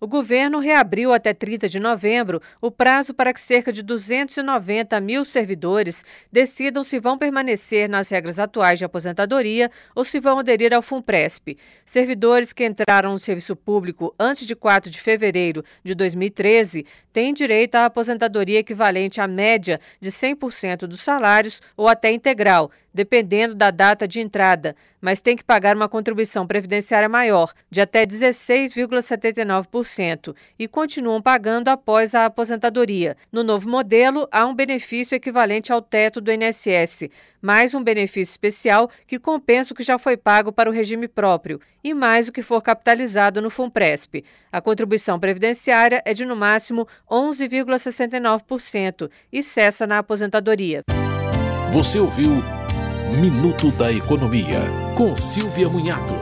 O governo reabriu até 30 de novembro o prazo para que cerca de 290 mil servidores decidam se vão permanecer nas regras atuais de aposentadoria ou se vão aderir ao FUNPRESP. Servidores que entraram no serviço público antes de 4 de fevereiro de 2013 têm direito à aposentadoria equivalente à média de 100% dos salários ou até integral, dependendo da data de entrada, mas tem que pagar uma contribuição previdenciária maior, de até 16,79%, e continuam pagando após a aposentadoria. No novo modelo, há um benefício equivalente ao teto do INSS, mais um benefício especial que compensa o que já foi pago para o regime próprio e mais o que for capitalizado no FUNPRESP. A contribuição previdenciária é de no máximo 11,69% e cessa na aposentadoria. Você ouviu Minuto da Economia, com Silvia Munhato.